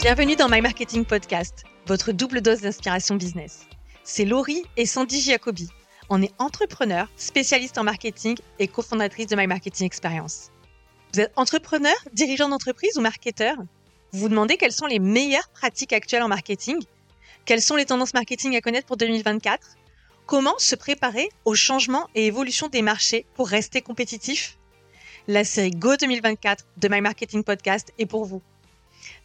Bienvenue dans My Marketing Podcast, votre double dose d'inspiration business. C'est Laurie et Sandy Giacobi. On est entrepreneurs, spécialistes en marketing et cofondatrices de My Marketing Experience. Vous êtes entrepreneur, dirigeant d'entreprise ou marketeur Vous vous demandez quelles sont les meilleures pratiques actuelles en marketing? Quelles sont les tendances marketing à connaître pour 2024 Comment se préparer aux changements et évolutions des marchés pour rester compétitif La série Go 2024 de My Marketing Podcast est pour vous.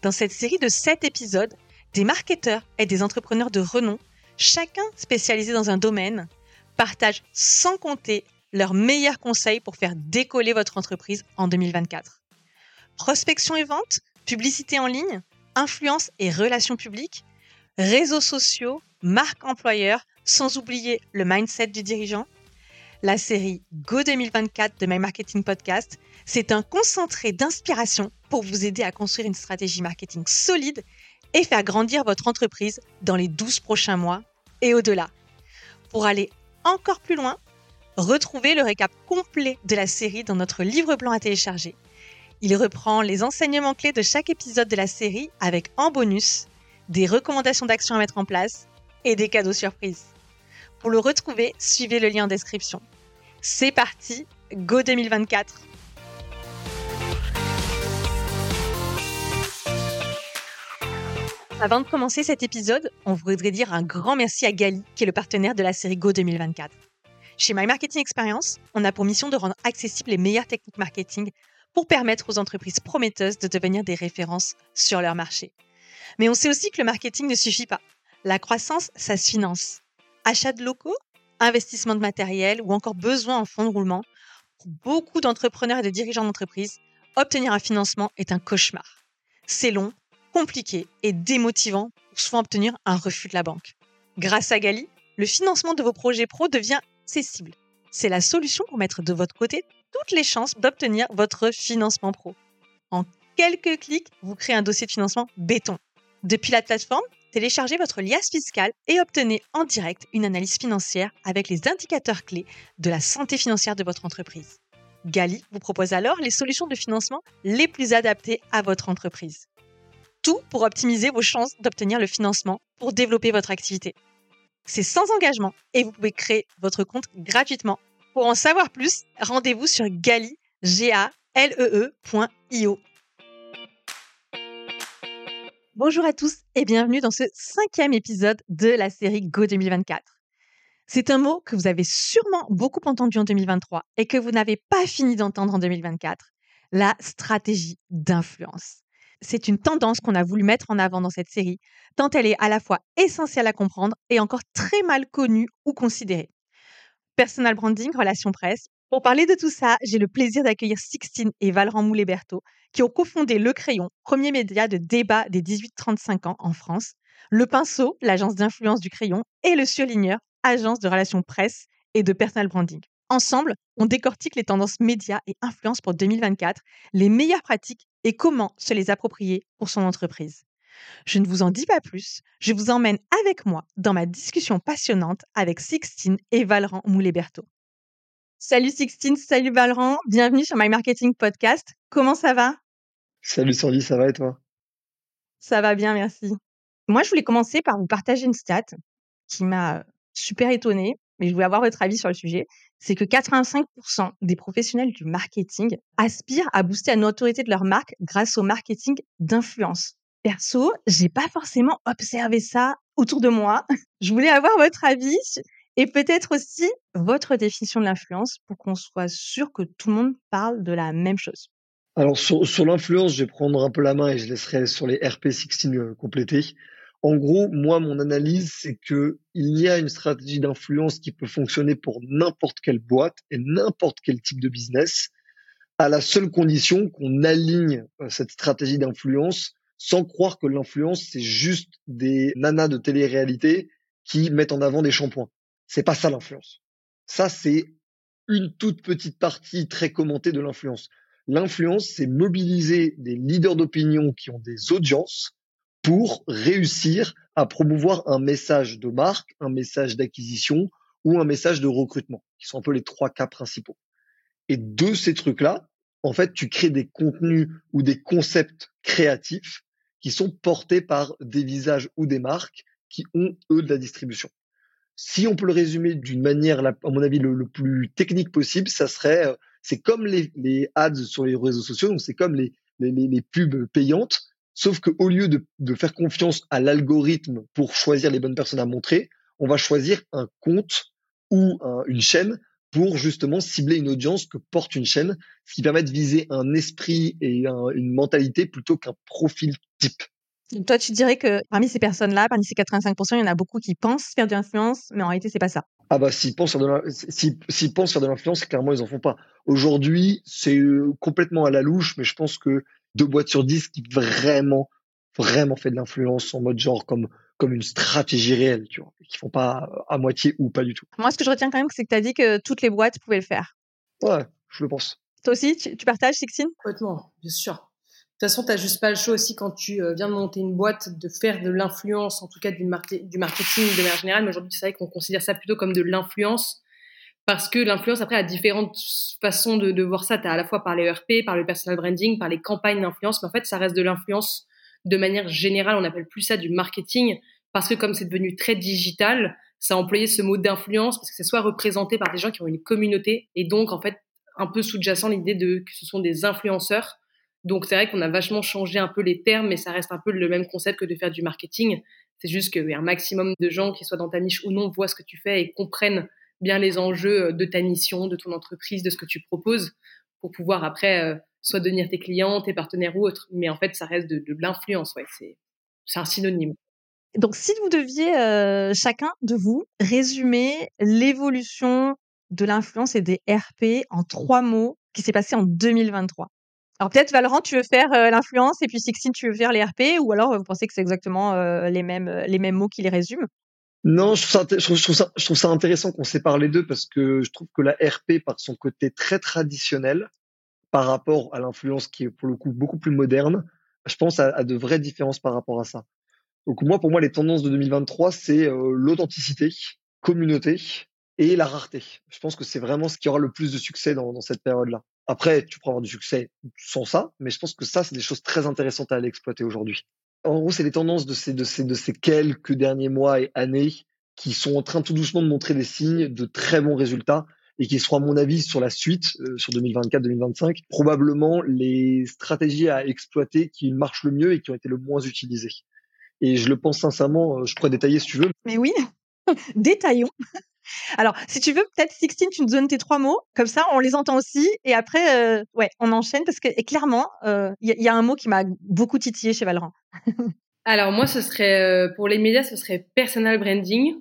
Dans cette série de 7 épisodes, des marketeurs et des entrepreneurs de renom, chacun spécialisé dans un domaine, partagent sans compter leurs meilleurs conseils pour faire décoller votre entreprise en 2024. Prospection et vente, publicité en ligne, influence et relations publiques, réseaux sociaux, marque employeur, sans oublier le mindset du dirigeant. La série Go 2024 de My Marketing Podcast, c'est un concentré d'inspiration pour vous aider à construire une stratégie marketing solide et faire grandir votre entreprise dans les 12 prochains mois et au-delà. Pour aller encore plus loin, retrouvez le récap complet de la série dans notre livre blanc à télécharger. Il reprend les enseignements clés de chaque épisode de la série avec en bonus des recommandations d'action à mettre en place et des cadeaux surprises. Pour le retrouver, suivez le lien en description. C'est parti, Go 2024 Avant de commencer cet épisode, on voudrait dire un grand merci à Gali, qui est le partenaire de la série Go 2024. Chez My Marketing Experience, on a pour mission de rendre accessibles les meilleures techniques marketing pour permettre aux entreprises prometteuses de devenir des références sur leur marché. Mais on sait aussi que le marketing ne suffit pas. La croissance, ça se finance. Achat de locaux, investissement de matériel ou encore besoin en fonds de roulement, pour beaucoup d'entrepreneurs et de dirigeants d'entreprise, obtenir un financement est un cauchemar. C'est long, compliqué et démotivant pour souvent obtenir un refus de la banque. Grâce à Gali, le financement de vos projets pro devient accessible. C'est la solution pour mettre de votre côté toutes les chances d'obtenir votre financement pro. En quelques clics, vous créez un dossier de financement béton. Depuis la plateforme, téléchargez votre liasse fiscale et obtenez en direct une analyse financière avec les indicateurs clés de la santé financière de votre entreprise. Gali vous propose alors les solutions de financement les plus adaptées à votre entreprise. Tout pour optimiser vos chances d'obtenir le financement pour développer votre activité. C'est sans engagement et vous pouvez créer votre compte gratuitement. Pour en savoir plus, rendez-vous sur gali, g a l e -E Bonjour à tous et bienvenue dans ce cinquième épisode de la série Go 2024. C'est un mot que vous avez sûrement beaucoup entendu en 2023 et que vous n'avez pas fini d'entendre en 2024, la stratégie d'influence c'est une tendance qu'on a voulu mettre en avant dans cette série, tant elle est à la fois essentielle à comprendre et encore très mal connue ou considérée. Personal branding, relations presse. Pour parler de tout ça, j'ai le plaisir d'accueillir Sixtine et Valran Moulet-Berthaud, qui ont cofondé Le Crayon, premier média de débat des 18-35 ans en France, Le Pinceau, l'agence d'influence du crayon, et Le Surligneur, agence de relations presse et de personal branding. Ensemble, on décortique les tendances médias et influence pour 2024, les meilleures pratiques et comment se les approprier pour son entreprise. Je ne vous en dis pas plus, je vous emmène avec moi dans ma discussion passionnante avec Sixtine et Valran Moulet-Berthaud. Salut Sixtine, salut Valran, bienvenue sur My Marketing Podcast. Comment ça va? Salut Sandy, ça va et toi? Ça va bien, merci. Moi, je voulais commencer par vous partager une stat qui m'a super étonnée, mais je voulais avoir votre avis sur le sujet c'est que 85% des professionnels du marketing aspirent à booster la notoriété de leur marque grâce au marketing d'influence. Perso, j'ai pas forcément observé ça autour de moi. Je voulais avoir votre avis et peut-être aussi votre définition de l'influence pour qu'on soit sûr que tout le monde parle de la même chose. Alors sur, sur l'influence, je vais prendre un peu la main et je laisserai sur les RP16 euh, compléter. En gros, moi, mon analyse, c'est que il y a une stratégie d'influence qui peut fonctionner pour n'importe quelle boîte et n'importe quel type de business, à la seule condition qu'on aligne euh, cette stratégie d'influence sans croire que l'influence, c'est juste des nanas de télé-réalité qui mettent en avant des shampoings. C'est pas ça l'influence. Ça, c'est une toute petite partie très commentée de l'influence. L'influence, c'est mobiliser des leaders d'opinion qui ont des audiences pour réussir à promouvoir un message de marque, un message d'acquisition ou un message de recrutement, qui sont un peu les trois cas principaux. Et de ces trucs-là, en fait, tu crées des contenus ou des concepts créatifs qui sont portés par des visages ou des marques qui ont, eux, de la distribution. Si on peut le résumer d'une manière, à mon avis, le, plus technique possible, ça serait, euh, c'est comme les, les, ads sur les réseaux sociaux, donc c'est comme les, les, les, pubs payantes, sauf qu'au lieu de, de faire confiance à l'algorithme pour choisir les bonnes personnes à montrer, on va choisir un compte ou une chaîne pour justement cibler une audience que porte une chaîne, ce qui permet de viser un esprit et une mentalité plutôt qu'un profil type. toi, tu dirais que parmi ces personnes-là, parmi ces 85%, il y en a beaucoup qui pensent faire de l'influence, mais en réalité, c'est pas ça. Ah bah s'ils pensent faire de pensent faire de l'influence, clairement ils en font pas. Aujourd'hui, c'est euh, complètement à la louche, mais je pense que deux boîtes sur dix qui vraiment vraiment fait de l'influence en mode genre comme comme une stratégie réelle, tu vois, qui font pas à moitié ou pas du tout. Moi, ce que je retiens quand même, c'est que tu as dit que toutes les boîtes pouvaient le faire. Ouais, je le pense. Toi aussi, tu, partages, Sixtine? Complètement, bien sûr. De toute façon, tu n'as juste pas le choix aussi quand tu euh, viens de monter une boîte de faire de l'influence, en tout cas du, marketing de manière générale. Mais aujourd'hui, c'est vrai qu'on considère ça plutôt comme de l'influence parce que l'influence, après, a différentes façons de, de voir ça. Tu à la fois par les ERP, par le personal branding, par les campagnes d'influence, mais en fait, ça reste de l'influence de manière générale, on n'appelle plus ça du marketing parce que comme c'est devenu très digital, ça a employé ce mot d'influence parce que c'est soit représenté par des gens qui ont une communauté et donc en fait un peu sous-jacent l'idée de que ce sont des influenceurs. Donc c'est vrai qu'on a vachement changé un peu les termes, mais ça reste un peu le même concept que de faire du marketing. C'est juste qu'un maximum de gens, qui soient dans ta niche ou non, voient ce que tu fais et comprennent bien les enjeux de ta mission, de ton entreprise, de ce que tu proposes, pour pouvoir après euh, soit devenir tes clients, tes partenaires ou autres. Mais en fait, ça reste de, l'influence, ouais, c'est, un synonyme. Donc, si vous deviez euh, chacun de vous résumer l'évolution de l'influence et des RP en trois mots qui s'est passé en 2023. Alors peut-être Valorant, tu veux faire euh, l'influence et puis Sixtine, tu veux faire les RP ou alors vous pensez que c'est exactement euh, les mêmes les mêmes mots qui les résument? Non, je trouve, ça, je, trouve ça, je trouve ça intéressant qu'on sépare les deux parce que je trouve que la RP, par son côté très traditionnel, par rapport à l'influence qui est pour le coup beaucoup plus moderne, je pense à, de vraies différences par rapport à ça. Donc moi, pour moi, les tendances de 2023, c'est euh, l'authenticité, communauté et la rareté. Je pense que c'est vraiment ce qui aura le plus de succès dans, dans cette période-là. Après, tu pourras avoir du succès sans ça, mais je pense que ça, c'est des choses très intéressantes à aller exploiter aujourd'hui. En gros, c'est les tendances de ces, quelques derniers mois et années qui sont en train tout doucement de montrer des signes de très bons résultats et qui seront à mon avis sur la suite, euh, sur 2024-2025, probablement les stratégies à exploiter qui marchent le mieux et qui ont été le moins utilisées. Et je le pense sincèrement, euh, je pourrais détailler si tu veux. Mais oui, détaillons. Alors, si tu veux, peut-être Sixtine, tu nous donnes tes trois mots, comme ça on les entend aussi, et après, euh, ouais, on enchaîne parce que clairement, il y, y, a un mot qui m'a beaucoup titillé chez Valorant. Alors moi, ce serait pour les médias, ce serait personal branding.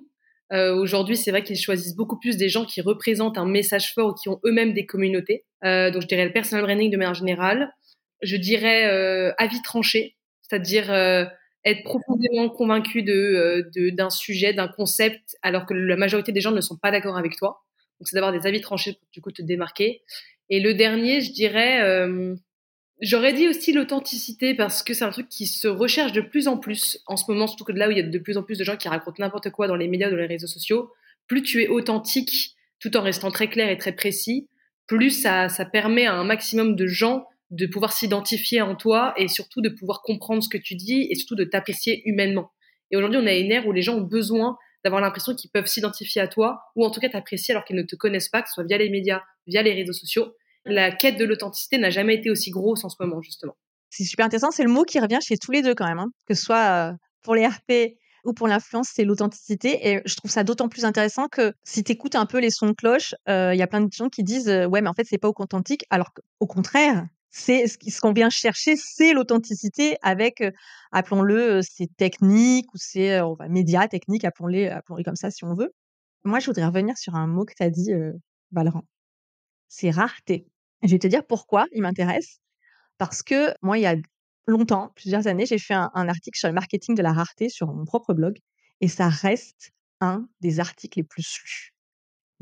Euh, Aujourd'hui, c'est vrai qu'ils choisissent beaucoup plus des gens qui représentent un message fort ou qui ont eux-mêmes des communautés. Euh, donc, je dirais le personal branding de manière générale. Je dirais euh, avis tranché, c'est-à-dire euh, être profondément convaincu de euh, d'un sujet, d'un concept, alors que la majorité des gens ne sont pas d'accord avec toi. Donc, c'est d'avoir des avis tranchés pour du coup te démarquer. Et le dernier, je dirais J'aurais dit aussi l'authenticité parce que c'est un truc qui se recherche de plus en plus en ce moment, surtout que là où il y a de plus en plus de gens qui racontent n'importe quoi dans les médias dans les réseaux sociaux. Plus tu es authentique tout en restant très clair et très précis, plus ça, ça permet à un maximum de gens de pouvoir s'identifier en toi et surtout de pouvoir comprendre ce que tu dis et surtout de t'apprécier humainement. Et aujourd'hui, on a une ère où les gens ont besoin d'avoir l'impression qu'ils peuvent s'identifier à toi ou en tout cas t'apprécier alors qu'ils ne te connaissent pas, que ce soit via les médias, via les réseaux sociaux la quête de l'authenticité n'a jamais été aussi grosse en ce moment, justement. C'est super intéressant. C'est le mot qui revient chez tous les deux quand même, hein. que ce soit euh, pour les RP ou pour l'influence, c'est l'authenticité. Et je trouve ça d'autant plus intéressant que si tu écoutes un peu les sons de cloche, euh, il y a plein de gens qui disent euh, ouais, mais en fait, c'est pas authentique. Alors qu'au contraire, c'est ce qu'on vient chercher, c'est l'authenticité avec, appelons-le, c'est technique ou c'est médias techniques, appelons-les appelons comme ça si on veut. Moi, je voudrais revenir sur un mot que tu as dit, Valran. C'est rareté. Je vais te dire pourquoi il m'intéresse. Parce que moi, il y a longtemps, plusieurs années, j'ai fait un, article sur le marketing de la rareté sur mon propre blog et ça reste un des articles les plus lus.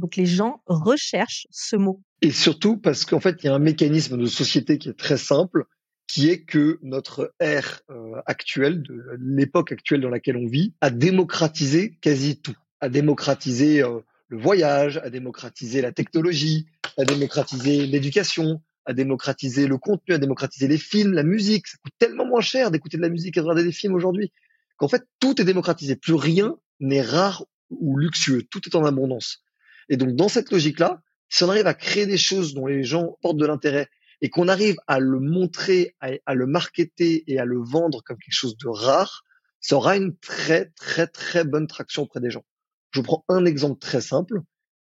Donc les gens recherchent ce mot. Et surtout parce qu'en fait, il y a un mécanisme de société qui est très simple, qui est que notre ère euh, actuelle, l'époque actuelle dans laquelle on vit, a démocratisé quasi tout. A démocratisé euh, le voyage, a démocratisé la technologie, a démocratisé l'éducation, à démocratiser le contenu, à démocratiser les films, la musique. Ça coûte tellement moins cher d'écouter de la musique et de regarder des films aujourd'hui qu'en fait, tout est démocratisé. Plus rien n'est rare ou luxueux. Tout est en abondance. Et donc, dans cette logique-là, si on arrive à créer des choses dont les gens portent de l'intérêt et qu'on arrive à le montrer, à, le marketer et à le vendre comme quelque chose de rare, ça aura une très, très, très bonne traction auprès des gens. Je prends un exemple très simple.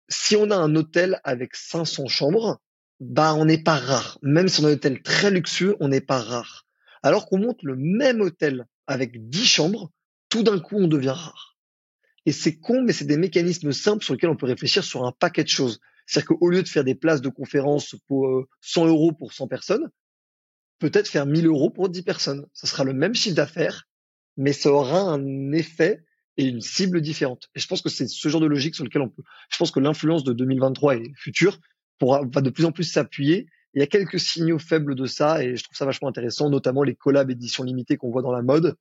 Si on a un hôtel avec 500 chambres, bah, on n'est pas rare. Même si on a un hôtel très luxueux, on n'est pas rare. Alors qu'on monte le même hôtel avec 10 chambres, tout d'un coup, on devient rare. Et c'est con, mais c'est des mécanismes simples sur lesquels on peut réfléchir sur un paquet de choses. C'est-à-dire qu'au lieu de faire des places de conférence pour 100 euh, euros pour 100 personnes, peut-être faire 1000 euros pour 10 personnes. Ça sera le même chiffre d'affaires, mais ça aura un effet et une cible différente. Et je pense que c'est ce genre de logique sur lequel on peut. Je pense que l'influence de 2023 et future pourra, va de plus en plus s'appuyer. Il y a quelques signaux faibles de ça et je trouve ça vachement intéressant, notamment les collabs éditions limitées qu'on voit dans la mode,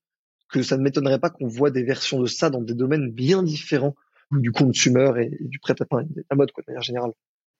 que ça ne m'étonnerait pas qu'on voit des versions de ça dans des domaines bien différents du consumer et, du prêt-à-pain, la mode, quoi, de manière générale.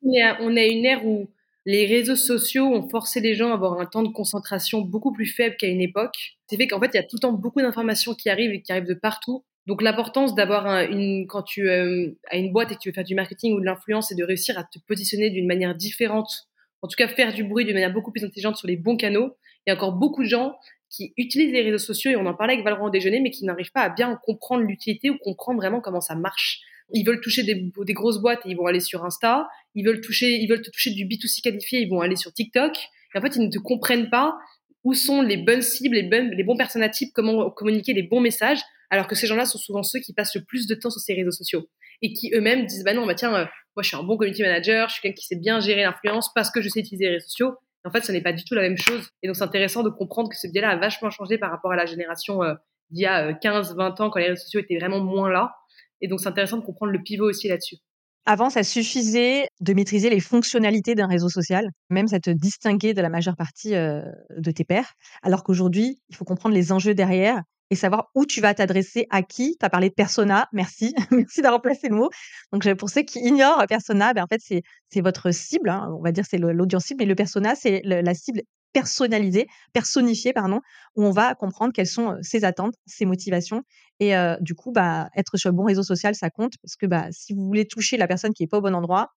On a une ère où les réseaux sociaux ont forcé les gens à avoir un temps de concentration beaucoup plus faible qu'à une époque. C'est fait qu'en fait, il y a tout le temps beaucoup d'informations qui arrivent et qui arrivent de partout. Donc l'importance d'avoir une quand tu euh, as une boîte et que tu veux faire du marketing ou de l'influence, c'est de réussir à te positionner d'une manière différente. En tout cas, faire du bruit d'une manière beaucoup plus intelligente sur les bons canaux. Il y a encore beaucoup de gens qui utilisent les réseaux sociaux et on en parlait avec Valorant au déjeuner, mais qui n'arrivent pas à bien comprendre l'utilité ou comprendre vraiment comment ça marche. Ils veulent toucher des, grosses boîtes et ils vont aller sur Insta. Ils veulent toucher, ils veulent te toucher du B2C qualifié, ils vont aller sur TikTok. Et en fait, ils ne te comprennent pas où sont les bonnes cibles, les, bonnes, les bons types, comment communiquer les bons messages, alors que ces gens-là sont souvent ceux qui passent le plus de temps sur ces réseaux sociaux et qui eux-mêmes disent bah non, bah tiens, euh, moi je suis un bon community manager, je suis quelqu'un qui sait bien gérer l'influence parce que je sais utiliser les réseaux sociaux. En fait, ce n'est pas du tout la même chose. Et donc c'est intéressant de comprendre que ce biais-là a vachement changé par rapport à la génération euh, d'il y a 15, euh, 20 ans quand les réseaux sociaux étaient vraiment moins là. Et donc, c'est intéressant de comprendre le pivot aussi là-dessus. Avant, ça suffisait de maîtriser les fonctionnalités d'un réseau social, même ça te distinguait de la majeure partie euh, de tes pairs. Alors qu'aujourd'hui, il faut comprendre les enjeux derrière et savoir où tu vas t'adresser à qui. Tu as parlé de persona, merci, merci d'avoir placé le mot. Donc pour ceux qui ignorent persona, ben en fait c'est votre cible, hein. on va dire c'est l'audience cible, mais le persona c'est la cible personnalisé, personnifié, pardon, où on va comprendre quelles sont ses attentes, ses motivations. Et du coup, bah, être sur le bon réseau social, ça compte parce que bah, si vous voulez toucher la personne qui est pas au bon endroit,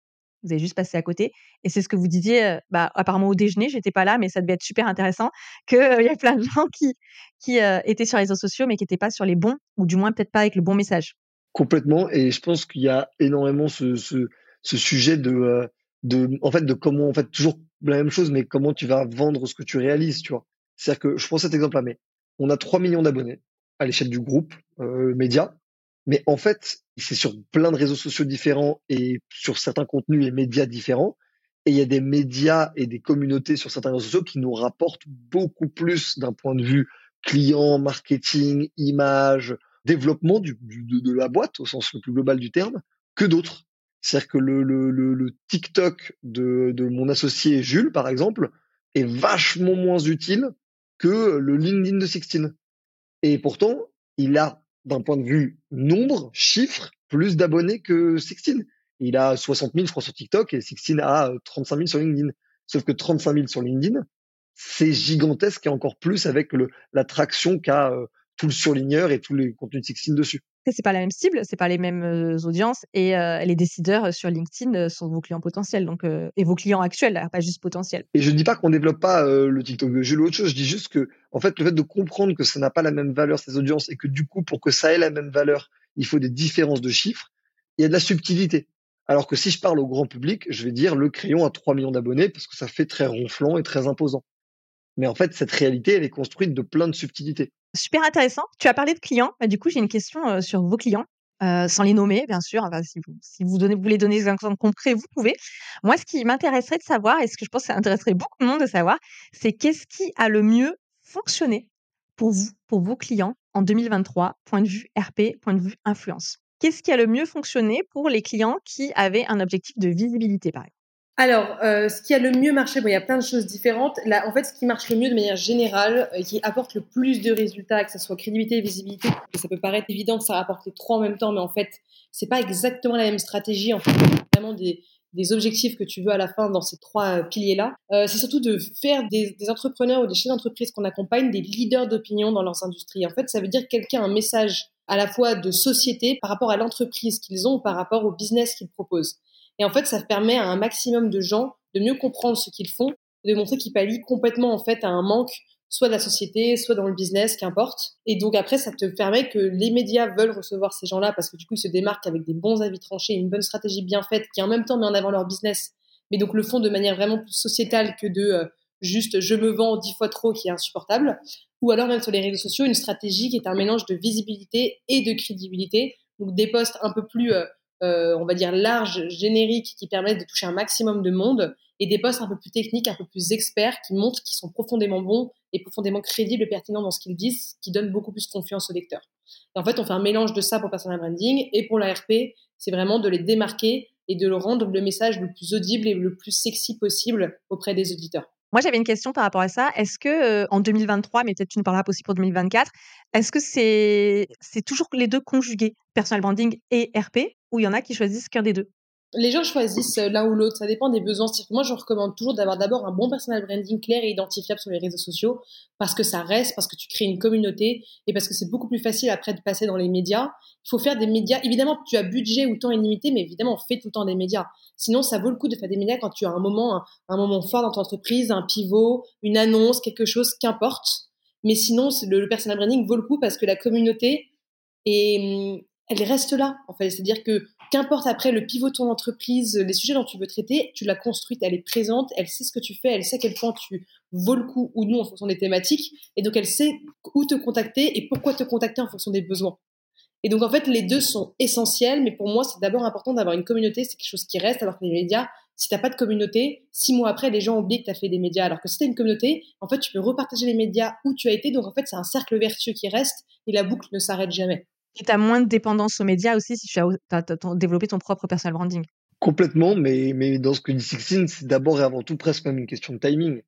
vous allez juste passer à côté. Et c'est ce que vous disiez, bah, apparemment au déjeuner, j'étais pas là, mais ça devait être super intéressant, qu'il il y a plein de gens qui, qui étaient sur les réseaux sociaux, mais qui n'étaient pas sur les bons, ou du moins peut-être pas avec le bon message. Complètement. Et je pense qu'il y a énormément ce, ce, sujet de, de, en fait, de comment, en fait, toujours la même chose, mais comment tu vas vendre ce que tu réalises, tu vois. C'est-à-dire que je prends cet exemple-là, mais on a 3 millions d'abonnés à l'échelle du groupe média, mais en fait, c'est sur plein de réseaux sociaux différents et sur certains contenus et médias différents. Et il y a des médias et des communautés sur certains réseaux sociaux qui nous rapportent beaucoup plus d'un point de vue client, marketing, image, développement de, la boîte au sens le plus global du terme que d'autres. C'est-à-dire que le, TikTok de, de mon associé Jules, par exemple, est vachement moins utile que le LinkedIn de Sixtine. Et pourtant, il a, d'un point de vue nombre, chiffre, plus d'abonnés que Sixtine. Il a 60 000, je crois, sur TikTok et Sixtine a 35 000 sur LinkedIn. Sauf que 35 000 sur LinkedIn, c'est gigantesque et encore plus avec le, la traction qu'a euh, tout le surligneur et tous les contenus de Sixtine dessus c'est pas la même cible, c'est pas les mêmes audiences et les décideurs sur LinkedIn sont vos clients potentiels donc et vos clients actuels, pas juste potentiels. Et je dis pas qu'on développe pas le TikTok Jules ou autre chose, je dis juste que en fait le fait de comprendre que ça n'a pas la même valeur ces audiences et que du coup pour que ça ait la même valeur, il faut des différences de chiffres, il y a de la subtilité. Alors que si je parle au grand public, je vais dire le crayon a 3 millions d'abonnés parce que ça fait très ronflant et très imposant. Mais en fait, cette réalité, elle est construite de plein de subtilités. Super intéressant. Tu as parlé de clients. Bah, du coup, j'ai une question sur vos clients. sans les nommer, bien sûr. si vous, vous voulez donner des exemples concrets, vous pouvez. Moi, ce qui m'intéresserait de savoir, et ce que je pense que ça intéresserait beaucoup de monde de savoir, c'est qu'est-ce qui a le mieux fonctionné pour vous, pour vos clients en 2023, point de vue RP, point de vue influence? Qu'est-ce qui a le mieux fonctionné pour les clients qui avaient un objectif de visibilité, par exemple? Alors, euh, ce qui a le mieux marché, bon, il y a plein de choses différentes. Là, en fait, ce qui marche le mieux de manière générale, euh, qui apporte le plus de résultats, que ce soit crédibilité et visibilité, ça peut paraître évident que ça rapporte les trois en même temps, mais en fait, c'est pas exactement la même stratégie. En fait, vraiment des, des objectifs que tu veux à la fin dans ces trois piliers-là, c'est surtout de faire des, des entrepreneurs ou des chefs d'entreprise qu'on accompagne des leaders d'opinion dans leurs industries. En fait, ça veut dire quelqu'un a un message à la fois de société par rapport à l'entreprise qu'ils ont ou par rapport au business qu'ils proposent. Et en fait, ça permet à un maximum de gens de mieux comprendre ce qu'ils font, de montrer qu'ils pallient complètement en fait à un manque soit de la société, soit dans le business, qu'importe. Et donc après, ça te permet que les médias veulent recevoir ces gens-là parce que du coup, ils se démarquent avec des bons avis tranchés, une bonne stratégie bien faite qui en même temps met en avant leur business, mais donc le font de manière vraiment plus sociétale que de euh, juste je me vends dix fois trop qui est insupportable. Ou alors même sur les réseaux sociaux, une stratégie qui est un mélange de visibilité et de crédibilité. Donc des posts un peu plus, euh, on va dire, larges, génériques, qui permettent de toucher un maximum de monde et des postes un peu plus techniques, un peu plus experts, qui montrent qu'ils sont profondément bons et profondément crédibles et pertinents dans ce qu'ils disent, qui donnent beaucoup plus confiance aux lecteurs. Et en fait, on fait un mélange de ça pour personal branding et pour l'ARP, c'est vraiment de les démarquer et de rendre le message le plus audible et le plus sexy possible auprès des auditeurs. Moi, j'avais une question par rapport à ça. Est-ce que en 2023, mais peut-être tu nous parleras aussi pour 2024, est-ce que c'est c'est toujours les deux conjugués, personal branding et RP, ou il y en a qui choisissent qu'un des deux? Les gens choisissent euh, l'un ou l'autre, ça dépend des besoins. moi, je recommande toujours d'avoir d'abord un bon personal branding clair et identifiable sur les réseaux sociaux parce que ça reste, parce que tu crées une communauté et parce que c'est beaucoup plus facile après de passer dans les médias. Il faut faire des médias. Évidemment, tu as budget ou temps illimité, mais évidemment, on fait tout le temps des médias. Sinon, ça vaut le coup de faire des médias quand tu as un moment, un, moment fort dans ton entreprise, un pivot, une annonce, quelque chose, qu'importe. Mais sinon, le, le personal branding vaut le coup parce que la communauté est, elle reste là, en fait. C'est-à-dire que qu'importe après le pivot de ton entreprise, les sujets dont tu veux traiter, tu l'as construite, elle est présente, elle sait ce que tu fais, elle sait à quel point tu vaux le coup ou non en fonction des thématiques, et donc elle sait où te contacter et pourquoi te contacter en fonction des besoins. Et donc en fait, les deux sont essentiels, mais pour moi, c'est d'abord important d'avoir une communauté, c'est quelque chose qui reste, alors que les médias, si t'as pas de communauté, six mois après, les gens oublient que tu as fait des médias. Alors que si tu une communauté, en fait, tu peux repartager les médias où tu as été. Donc en fait, c'est un cercle vertueux qui reste et la boucle ne s'arrête jamais. Et tu as moins de dépendance aux médias aussi si tu as, développé ton propre personal branding. Complètement, mais, dans ce que dit Sixtine, c'est d'abord et avant tout presque même une question de timing.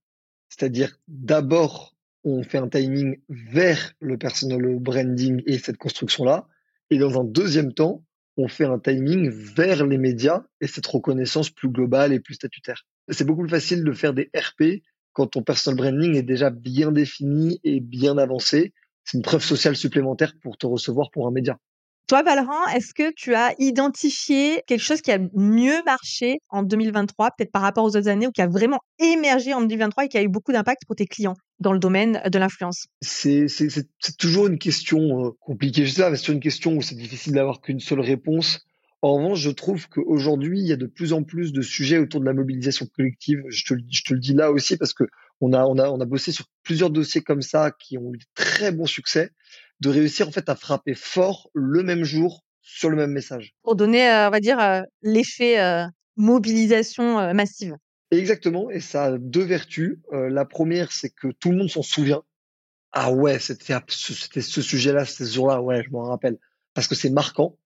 C'est-à-dire, d'abord, on fait un timing vers le personal branding et cette construction-là. Et dans un deuxième temps, on fait un timing vers les médias et cette reconnaissance plus globale et plus statutaire. C'est beaucoup plus facile de faire des RP quand ton personal branding est déjà bien défini et bien avancé c'est une preuve sociale supplémentaire pour te recevoir pour un média. Toi, Valran, est-ce que tu as identifié quelque chose qui a mieux marché en 2023, peut-être par rapport aux autres années, ou qui a vraiment émergé en 2023 et qui a eu beaucoup d'impact pour tes clients dans le domaine de l'influence? C'est toujours une question euh, compliquée. Je sais pas, c'est toujours une question où c'est difficile d'avoir qu'une seule réponse. En revanche, je trouve qu'aujourd'hui, il y a de plus en plus de sujets autour de la mobilisation collective. Je te, je te le dis là aussi parce que on a, on a, on a bossé sur plusieurs dossiers comme ça qui ont eu très bon succès, de réussir en fait à frapper fort le même jour sur le même message. Pour donner, euh, on va dire, euh, l'effet euh, mobilisation massive. Exactement, et ça a deux vertus. la première, c'est que tout le monde s'en souvient. Ah ouais, c'était c'était ce sujet-là, ce jour-là, ouais, je m'en rappelle, parce que c'est marquant.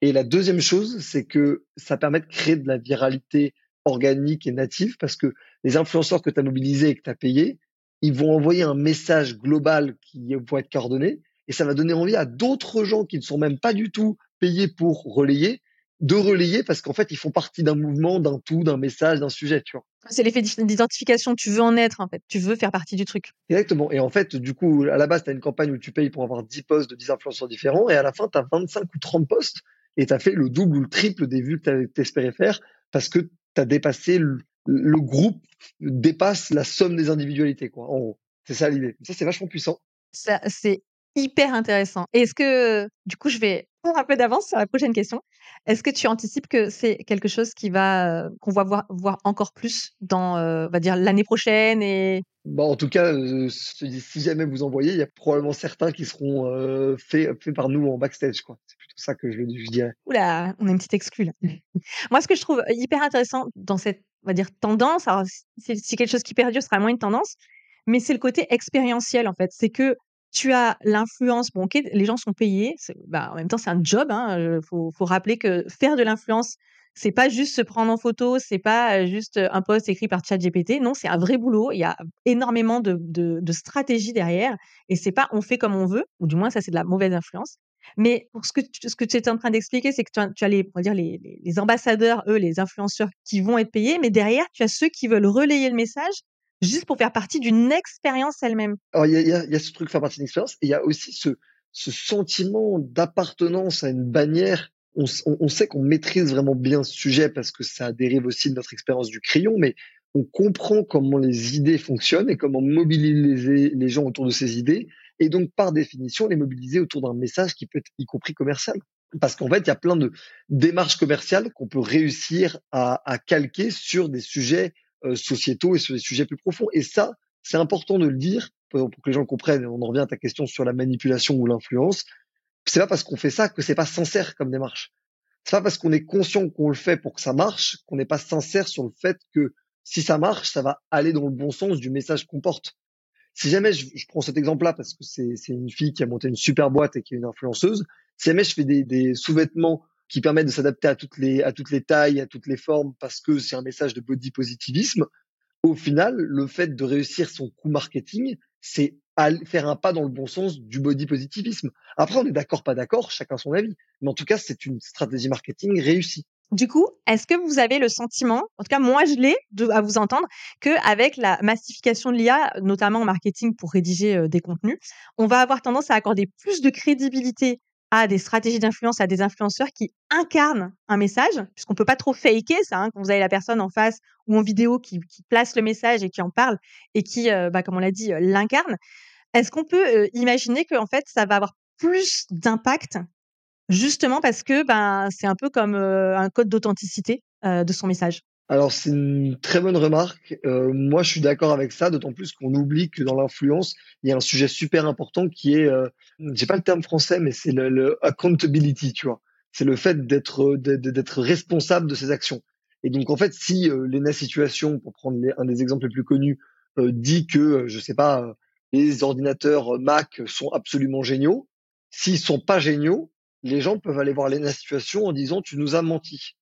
Et la deuxième chose, c'est que ça permet de créer de la viralité organique et native parce que les influenceurs que tu as mobilisés et que tu as payés, ils vont envoyer un message global qui va être coordonné et ça va donner envie à d'autres gens qui ne sont même pas du tout payés pour relayer de relayer parce qu'en fait ils font partie d'un mouvement, d'un tout, d'un message, d'un sujet, tu vois. C'est l'effet d'identification, tu veux en être en fait, tu veux faire partie du truc. Exactement. Et en fait, du coup, à la base, tu as une campagne où tu payes pour avoir 10 posts de 10 influenceurs différents et à la fin, tu as 25 ou 30 posts et tu as fait le double ou le triple des vues que tu espérais faire parce que tu as dépassé le, groupe dépasse la somme des individualités quoi en gros. C'est ça l'idée. Ça c'est vachement puissant. Ça c'est hyper intéressant. Est-ce que du coup je vais prendre un peu d'avance sur la prochaine question. Est-ce que tu anticipes que c'est quelque chose qui va euh, qu'on va voir, voir encore plus dans euh, va dire l'année prochaine et bah, en tout cas, euh, si jamais vous envoyez, il y a probablement certains qui seront faits, faits par nous en backstage. quoi ça que je, je dirais. Oula, on a une petite exclue là. Moi, ce que je trouve hyper intéressant dans cette, on va dire, tendance, alors si, quelque chose qui perdure, ce sera moins une tendance, mais c'est le côté expérientiel en fait. C'est que tu as l'influence, bon ok, les gens sont payés, bah, en même temps c'est un job, il hein, faut, rappeler que faire de l'influence, c'est pas juste se prendre en photo, c'est pas juste un post écrit par ChatGPT, non, c'est un vrai boulot, il y a énormément de, de, de stratégie derrière, et c'est pas on fait comme on veut, ou du moins ça c'est de la mauvaise influence. Mais pour ce que tu, ce que tu étais en train d'expliquer, c'est que tu as, les, on dire les, les, ambassadeurs, eux, les influenceurs qui vont être payés, mais derrière, tu as ceux qui veulent relayer le message juste pour faire partie d'une expérience elle-même. Alors, il y a, ce truc faire partie d'une expérience, et il y a aussi ce, ce sentiment d'appartenance à une bannière. On, on, on sait qu'on maîtrise vraiment bien ce sujet parce que ça dérive aussi de notre expérience du crayon, mais on comprend comment les idées fonctionnent et comment mobiliser les gens autour de ces idées, et donc par définition les mobiliser autour d'un message qui peut être y compris commercial. Parce qu'en fait, il y a plein de démarches commerciales qu'on peut réussir à, à, calquer sur des sujets euh, sociétaux et sur des sujets plus profonds. Et ça, c'est important de le dire pour, que les gens comprennent. On en revient à ta question sur la manipulation ou l'influence. C'est pas parce qu'on fait ça que c'est pas sincère comme démarche. C'est pas parce qu'on est conscient qu'on le fait pour que ça marche qu'on n'est pas sincère sur le fait que si ça marche, ça va aller dans le bon sens du message qu'on porte. Si jamais je, prends cet exemple-là parce que c'est une fille qui a monté une super boîte et qui est une influenceuse, si jamais je fais des, sous-vêtements qui permettent de s'adapter à toutes les à toutes les tailles, à toutes les formes, parce que c'est un message de body positivisme. Au final, le fait de réussir son coup marketing, c'est faire un pas dans le bon sens du body positivisme. Après, on est d'accord, pas d'accord, chacun son avis. Mais en tout cas, c'est une stratégie marketing réussie. Du coup, est-ce que vous avez le sentiment, en tout cas moi je l'ai à vous entendre, que avec la massification de l'IA, notamment en marketing pour rédiger euh, des contenus, on va avoir tendance à accorder plus de crédibilité à des stratégies d'influence, à des influenceurs qui incarnent un message, puisqu'on peut pas trop faker ça, hein, quand vous avez la personne en face ou en vidéo qui, place le message et qui en parle et qui, euh, bah, comme on l'a dit, euh, l'incarne. Est-ce qu'on peut imaginer que en fait ça va avoir plus d'impact justement parce que ben c'est un peu comme un code d'authenticité de son message alors c'est une très bonne remarque. Euh, moi je suis d'accord avec ça, d'autant plus qu'on oublie que dans l'influence il y a un sujet super important qui est, euh, j'ai pas le terme français, mais c'est le, le, accountability, tu vois? C'est le fait d'être d'être responsable de ses actions. Et donc en fait si euh, Lena Situation, pour prendre un des exemples les plus connus, euh, dit que je sais pas les ordinateurs Mac sont absolument géniaux, s'ils sont pas géniaux, les gens peuvent aller voir Lena Situation en disant tu nous as menti.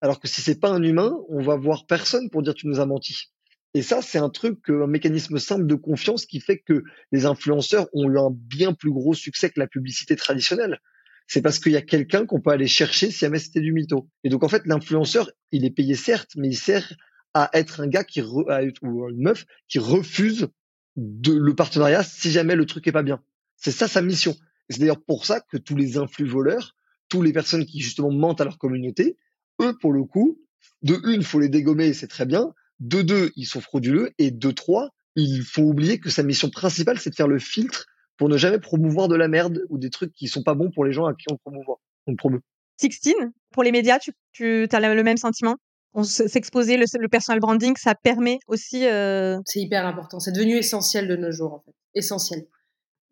Alors que si c'est pas un humain, on va voir personne pour dire tu nous as menti. Et ça, c'est un truc, un mécanisme simple de confiance qui fait que les influenceurs ont eu un bien plus gros succès que la publicité traditionnelle. C'est parce qu'il y a quelqu'un qu'on peut aller chercher si jamais c'était du mytho. Et donc en fait, l'influenceur, il est payé certes, mais il sert à être un gars qui re, ou une meuf qui refuse de le partenariat si jamais le truc est pas bien. C'est ça sa mission. C'est d'ailleurs pour ça que tous les influx voleurs, tous les personnes qui justement mentent à leur communauté, eux, pour le coup, de une, faut les dégommer, c'est très bien. De deux, ils sont frauduleux. Et de trois, il faut oublier que sa mission principale, c'est de faire le filtre pour ne jamais promouvoir de la merde ou des trucs qui sont pas bons pour les gens à qui on promouvoit. On promeut. Sixtine, pour les médias, tu, tu as le même sentiment? On s'exposer le, le, personal branding, ça permet aussi. Euh... C'est hyper important. C'est devenu essentiel de nos jours, en fait. Essentiel.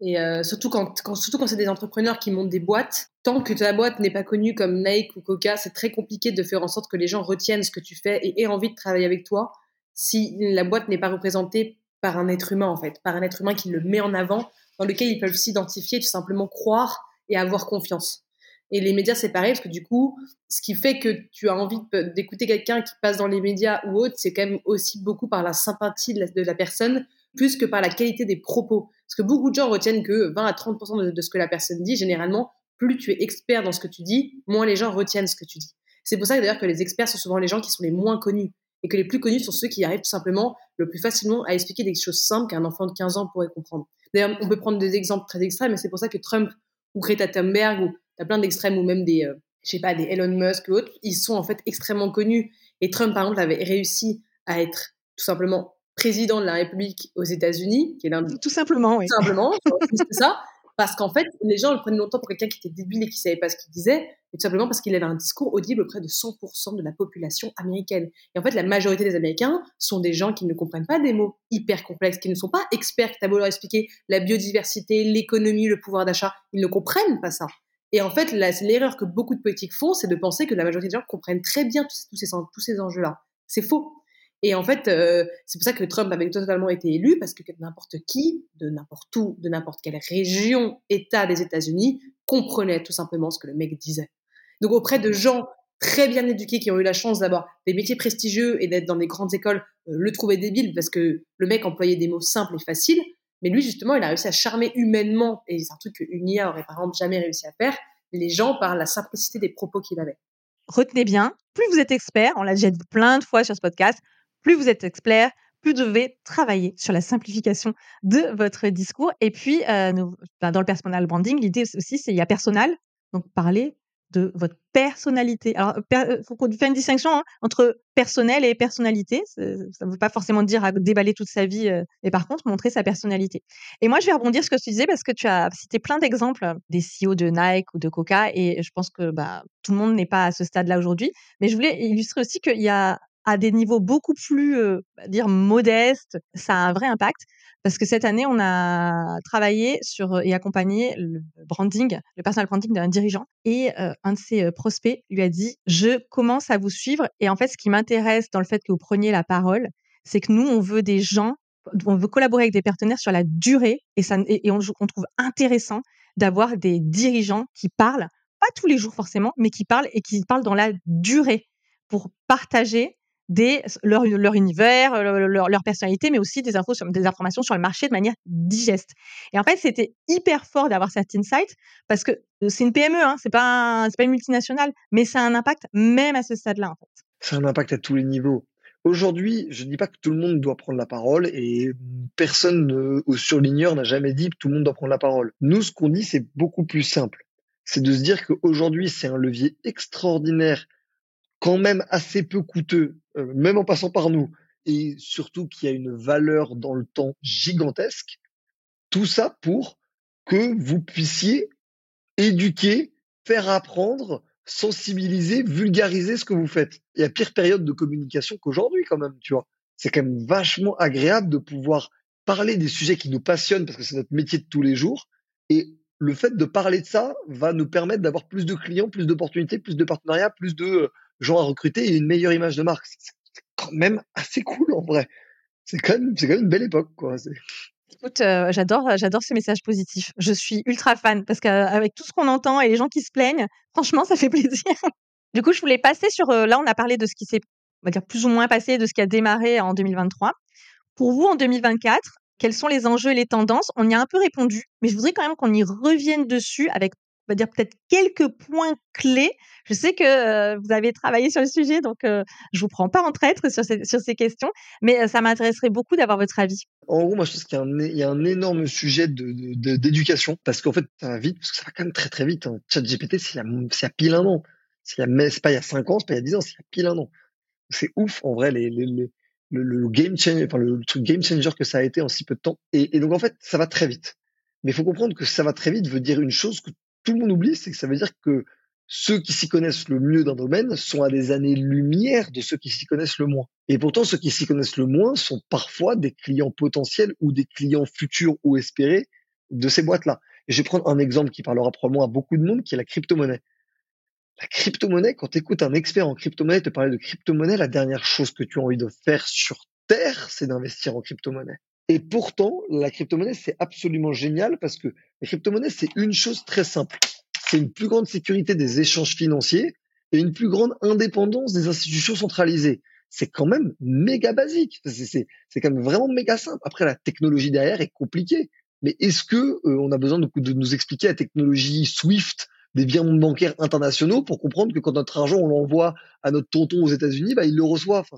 Et euh, surtout quand, quand surtout quand c'est des entrepreneurs qui montent des boîtes, tant que ta boîte n'est pas connue comme Nike ou Coca, c'est très compliqué de faire en sorte que les gens retiennent ce que tu fais et aient envie de travailler avec toi si la boîte n'est pas représentée par un être humain en fait, par un être humain qui le met en avant, dans lequel ils peuvent s'identifier, tout simplement croire et avoir confiance. Et les médias, c'est pareil, parce que du coup, ce qui fait que tu as envie d'écouter quelqu'un qui passe dans les médias ou autre, c'est quand même aussi beaucoup par la sympathie de la, de la personne, plus que par la qualité des propos. Parce que beaucoup de gens retiennent que 20 à 30% de, ce que la personne dit, généralement, plus tu es expert dans ce que tu dis, moins les gens retiennent ce que tu dis. C'est pour ça d'ailleurs que les experts sont souvent les gens qui sont les moins connus et que les plus connus sont ceux qui arrivent tout simplement le plus facilement à expliquer des choses simples qu'un enfant de 15 ans pourrait comprendre. D'ailleurs, on peut prendre des exemples très extrêmes, mais c'est pour ça que Trump ou Greta Thunberg ou t'as plein d'extrêmes ou même des, euh, je sais pas, des Elon Musk ou autres, ils sont en fait extrêmement connus. Et Trump, par exemple, avait réussi à être tout simplement président de la République aux États-Unis, qui est l'un tout simplement, oui. Tout simplement, c'est ça. Parce qu'en fait, les gens le prenaient longtemps pour quelqu'un qui était débile et qui savait pas ce qu'il disait, tout simplement parce qu'il avait un discours audible auprès de 100% de la population américaine. Et en fait, la majorité des Américains sont des gens qui ne comprennent pas des mots hyper complexes, qui ne sont pas experts, qui t'as beau leur expliquer la biodiversité, l'économie, le pouvoir d'achat, ils ne comprennent pas ça. Et en fait, l'erreur que beaucoup de politiques font, c'est de penser que la majorité des gens comprennent très bien tous, tous ces, tous ces enjeux-là. C'est faux. Et en fait, euh, c'est pour ça que Trump avait totalement été élu, parce que n'importe qui, de n'importe où, de n'importe quelle région, État des États-Unis, comprenait tout simplement ce que le mec disait. Donc auprès de gens très bien éduqués qui ont eu la chance d'avoir des métiers prestigieux et d'être dans des grandes écoles, euh, le trouver débile parce que le mec employait des mots simples et faciles. Mais lui, justement, il a réussi à charmer humainement, et c'est un truc qu'une IA aurait par exemple jamais réussi à faire, les gens par la simplicité des propos qu'il avait. Retenez bien, plus vous êtes expert, on l'a déjà dit plein de fois sur ce podcast, plus vous êtes expert, plus vous devez travailler sur la simplification de votre discours. Et puis, euh, ben, dans le personal branding, l'idée aussi, c'est il y a personal, donc parler de votre personnalité. Alors, il euh, faut qu'on fasse une distinction hein, entre personnel et personnalité. Ça ne veut pas forcément dire à déballer toute sa vie, euh, mais par contre, montrer sa personnalité. Et moi, je vais rebondir sur ce que tu disais parce que tu as cité plein d'exemples des CEO de Nike ou de Coca, et je pense que bah, tout le monde n'est pas à ce stade-là aujourd'hui. Mais je voulais illustrer aussi qu'il y a à des niveaux beaucoup plus, euh, dire modestes, ça a un vrai impact. Parce que cette année, on a travaillé sur et accompagné le branding, le personal branding d'un dirigeant. Et un de ses prospects lui a dit Je commence à vous suivre. Et en fait, ce qui m'intéresse dans le fait que vous preniez la parole, c'est que nous, on veut des gens, on veut collaborer avec des partenaires sur la durée. Et, ça, et, on trouve intéressant d'avoir des dirigeants qui parlent, pas tous les jours forcément, mais qui parlent et qui parlent dans la durée pour partager des, leur, leur univers, leur, leur, personnalité, mais aussi des, infos sur, des informations sur le marché de manière digeste. Et en fait, c'était hyper fort d'avoir cet insight parce que c'est une PME, hein, c'est pas, c'est pas une multinationale, mais ça a un impact même à ce stade-là. En fait. Ça a un impact à tous les niveaux. Aujourd'hui, je ne dis pas que tout le monde doit prendre la parole et personne ne, au surligneur n'a jamais dit que tout le monde doit prendre la parole. Nous, ce qu'on dit, c'est beaucoup plus simple. C'est de se dire qu'aujourd'hui, c'est un levier extraordinaire quand même assez peu coûteux, euh, même en passant par nous, et surtout qui a une valeur dans le temps gigantesque. Tout ça pour que vous puissiez éduquer, faire apprendre, sensibiliser, vulgariser ce que vous faites. Il y a pire période de communication qu'aujourd'hui quand même, tu vois. C'est quand même vachement agréable de pouvoir parler des sujets qui nous passionnent parce que c'est notre métier de tous les jours. Et le fait de parler de ça va nous permettre d'avoir plus de clients, plus d'opportunités, plus de partenariats, plus de euh, gens à recruter et une meilleure image de marque. C'est quand même assez cool en vrai. C'est quand même, une belle époque, quoi. Écoute, euh, j'adore, euh, j'adore ce message positif. Je suis ultra fan parce qu'avec tout ce qu'on entend et les gens qui se plaignent, franchement, ça fait plaisir. du coup, je voulais passer sur. Euh, là, on a parlé de ce qui s'est, on va dire plus ou moins passé, de ce qui a démarré en 2023. Pour vous, en 2024, quels sont les enjeux et les tendances? On y a un peu répondu, mais je voudrais quand même qu'on y revienne dessus avec va dire peut-être quelques points clés. Je sais que vous avez travaillé sur le sujet, donc je je vous prends pas en traître sur ces, questions, mais ça m'intéresserait beaucoup d'avoir votre avis. En gros, moi, je pense qu'il y, a un énorme sujet d'éducation, parce qu'en fait, ça va vite, parce que ça va quand même très très vite. Hein. Chat GPT, c'est il, y a pile un an. C'est pas il y a 5 ans, c'est pas il y a 10 ans, c'est il y a pile un an. C'est ouf, en vrai, le, game changer, le, truc game changer que ça a été en si peu de temps. Et, et donc, en fait, ça va très vite. Mais il faut comprendre que ça va très vite veut dire une chose que tout le monde oublie, c'est que ça veut dire que ceux qui s'y connaissent le mieux d'un domaine sont à des années-lumière de ceux qui s'y connaissent le moins. Et pourtant, ceux qui s'y connaissent le moins sont parfois des clients potentiels ou des clients futurs ou espérés de ces boîtes-là. Je vais prendre un exemple qui parlera probablement à beaucoup de monde, qui est la crypto-monnaie. La crypto-monnaie, quand tu écoutes un expert en crypto-monnaie te parler de crypto-monnaie, la dernière chose que tu as envie de faire sur Terre, c'est d'investir en crypto-monnaie. Et pourtant, la crypto-monnaie, c'est absolument génial parce que la crypto-monnaie, c'est une chose très simple. C'est une plus grande sécurité des échanges financiers et une plus grande indépendance des institutions centralisées. C'est quand même méga basique. C'est quand même vraiment méga simple. Après, la technologie derrière est compliquée. Mais est-ce que euh, on a besoin de, nous expliquer la technologie SWIFT des biens bancaires internationaux pour comprendre que quand notre argent on l'envoie à notre tonton aux États-Unis, bah, il le reçoit. Enfin,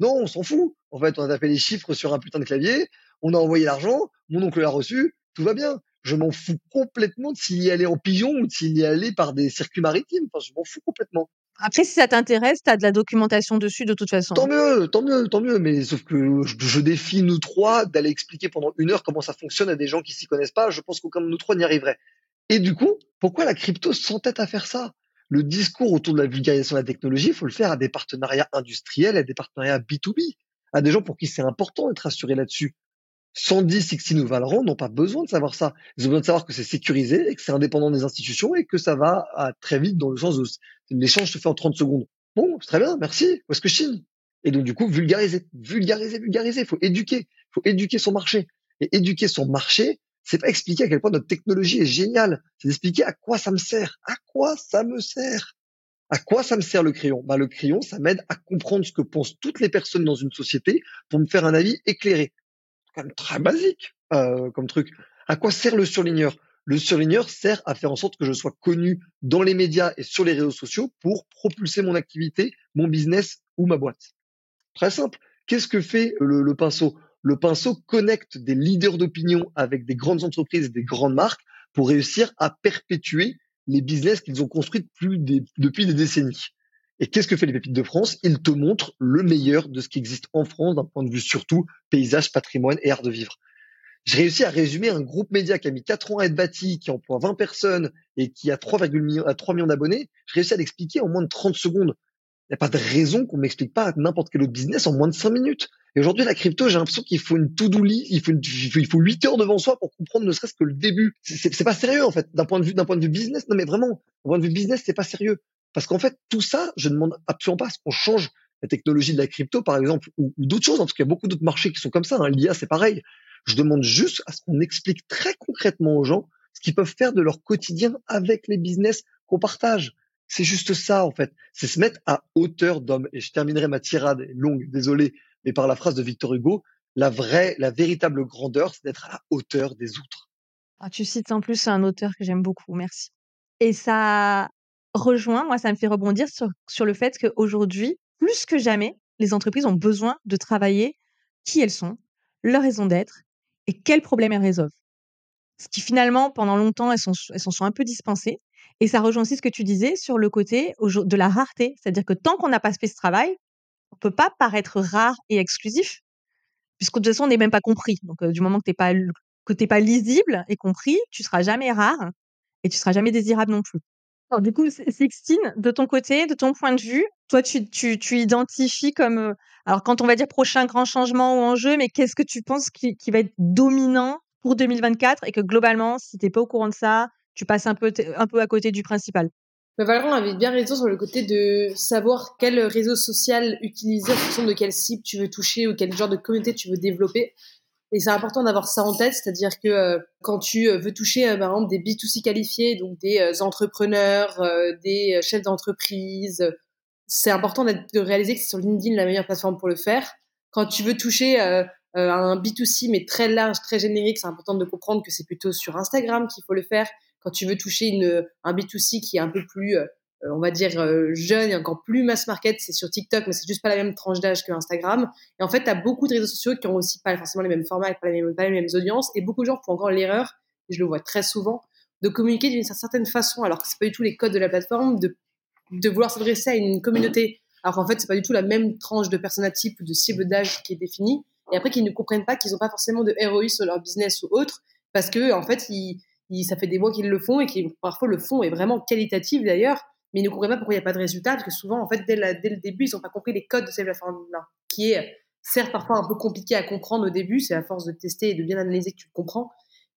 non, on s'en fout. En fait, on a tapé les chiffres sur un putain de clavier, on a envoyé l'argent, mon oncle l'a reçu, tout va bien. Je m'en fous complètement de s'il y allait en pigeon ou s'il y allait par des circuits maritimes. Enfin, je m'en fous complètement. Après, si ça t'intéresse, tu as de la documentation dessus de toute façon. Tant mieux, tant mieux, tant mieux. Mais sauf que je, défie nous trois d'aller expliquer pendant une heure comment ça fonctionne à des gens qui s'y connaissent pas. Je pense qu'aucun de nous trois n'y arriverait. Et du coup, pourquoi la crypto s'entête à faire ça? Le discours autour de la vulgarisation de la technologie, il faut le faire à des partenariats industriels, à des partenariats B2B, à des gens pour qui c'est important d'être assuré là-dessus. 110, 16 ou Valorant n'ont pas besoin de savoir ça. Ils ont besoin de savoir que c'est sécurisé et que c'est indépendant des institutions et que ça va très vite dans le sens où l'échange se fait en 30 secondes. Bon, c'est très bien, merci. Où est-ce que Chine? Et donc, du coup, vulgariser, vulgariser, vulgariser. Il faut éduquer. Il faut éduquer son marché. Et éduquer son marché, c'est pas expliquer à quel point notre technologie est géniale, c'est d'expliquer à quoi ça me sert, à quoi ça me sert? À quoi ça me sert le crayon? Bah, Le crayon, ça m'aide à comprendre ce que pensent toutes les personnes dans une société pour me faire un avis éclairé. même très basique euh, comme truc. À quoi sert le surligneur? Le surligneur sert à faire en sorte que je sois connu dans les médias et sur les réseaux sociaux pour propulser mon activité, mon business ou ma boîte. Très simple. Qu'est-ce que fait le pinceau? Le pinceau connecte des leaders d'opinion avec des grandes entreprises des grandes marques pour réussir à perpétuer les business qu'ils ont construits depuis des, décennies. Et qu'est-ce que fait les pépites de France? Ils te montrent le meilleur de ce qui existe en France d'un point de vue surtout paysage, patrimoine et art de vivre. J'ai réussi à résumer un groupe média qui a mis 4 ans à être bâti, qui emploie 20 personnes et qui a 3, millions, à 3 millions d'abonnés. J'ai réussi à l'expliquer en moins de 30 secondes. Il n'y a pas de raison qu'on m'explique pas n'importe quel autre business en moins de 5 minutes. Et aujourd'hui, la crypto, j'ai l'impression qu'il faut une to-do il faut, faut, il faut 8 heures devant soi pour comprendre ne serait-ce que le début. C'est pas sérieux, en fait, d'un point de vue, d'un point de vue business. Non, mais vraiment, d'un point de vue business, c'est pas sérieux. Parce qu'en fait, tout ça, je ne demande absolument pas à ce qu'on change la technologie de la crypto, par exemple, ou, d'autres choses. En tout cas, il y a beaucoup d'autres marchés qui sont comme ça. Hein. L'IA, c'est pareil. Je demande juste à ce qu'on explique très concrètement aux gens ce qu'ils peuvent faire de leur quotidien avec les business qu'on partage. C'est juste ça, en fait. C'est se mettre à hauteur d'homme. Et je terminerai ma tirade longue, désolé, mais par la phrase de Victor Hugo, la vraie, la véritable grandeur, c'est d'être à la hauteur des autres. Ah, tu cites en plus un auteur que j'aime beaucoup, merci. Et ça rejoint, moi, ça me fait rebondir sur, sur le fait qu'aujourd'hui, plus que jamais, les entreprises ont besoin de travailler qui elles sont, leur raison d'être et quels problèmes elles résolvent. Ce qui finalement, pendant longtemps, elles s'en elles sont un peu dispensées. Et ça rejoint aussi ce que tu disais sur le côté de la rareté. C'est-à-dire que tant qu'on n'a pas fait ce travail, on peut pas paraître rare et exclusif, puisque de toute façon, on n'est même pas compris. Donc, du moment que tu n'es pas, pas lisible et compris, tu seras jamais rare et tu seras jamais désirable non plus. Alors, du coup, Sixtine, de ton côté, de ton point de vue, toi, tu, tu, tu identifies comme, alors quand on va dire prochain grand changement ou enjeu, mais qu'est-ce que tu penses qui, qui va être dominant pour 2024 et que globalement, si tu n'es pas au courant de ça, tu passes un peu, un peu à côté du principal? Mais avait bien raison sur le côté de savoir quel réseau social utiliser en fonction de quelle cible tu veux toucher ou quel genre de communauté tu veux développer. Et c'est important d'avoir ça en tête, c'est-à-dire que euh, quand tu euh, veux toucher euh, par exemple des B2C qualifiés, donc des entrepreneurs, des chefs d'entreprise, c'est important de réaliser que c'est sur LinkedIn la meilleure plateforme pour le faire. Quand tu veux toucher un B2C mais très large, très générique, c'est important de comprendre que c'est plutôt sur Instagram qu'il faut le faire quand tu veux toucher une, un B2C qui est un peu plus, euh, on va dire, euh, jeune et encore plus mass market, c'est sur TikTok, mais c'est juste pas la même tranche d'âge que Instagram. Et en fait, tu as beaucoup de réseaux sociaux qui ont aussi pas forcément les mêmes formats, pas les mêmes, pas les mêmes audiences. Et beaucoup de gens font encore l'erreur, et je le vois très souvent, de communiquer d'une certaine façon, alors que c'est pas du tout les codes de la plateforme, de, de vouloir s'adresser à une communauté, alors qu'en fait, c'est pas du tout la même tranche de persona type ou de cible d'âge qui est définie. Et après, qu'ils ne comprennent pas qu'ils n'ont pas forcément de ROI sur leur business ou autre, parce que, en fait, ils, ça fait des mois qu'ils le font et qui parfois le font est vraiment qualitatif d'ailleurs, mais ils ne comprennent pas pourquoi il n'y a pas de résultat parce que souvent, en fait, dès, le début, ils n'ont pas compris les codes de cette plateforme-là, qui est certes parfois un peu compliqué à comprendre au début, c'est à force de tester et de bien analyser que tu comprends.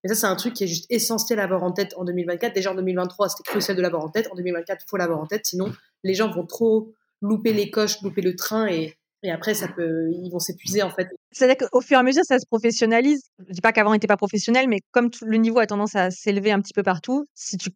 Mais ça, c'est un truc qui est juste essentiel à avoir en tête en 2024. Déjà en 2023, c'était crucial de l'avoir en tête. En 2024, il faut l'avoir en tête, sinon les gens vont trop louper les coches, louper le train et et après, ça peut, ils vont s'épuiser en fait. C'est-à-dire qu'au fur et à mesure, ça se professionnalise. Je dis pas qu'avant, on n'était pas professionnel, mais comme le niveau a tendance à s'élever un petit peu partout, si tu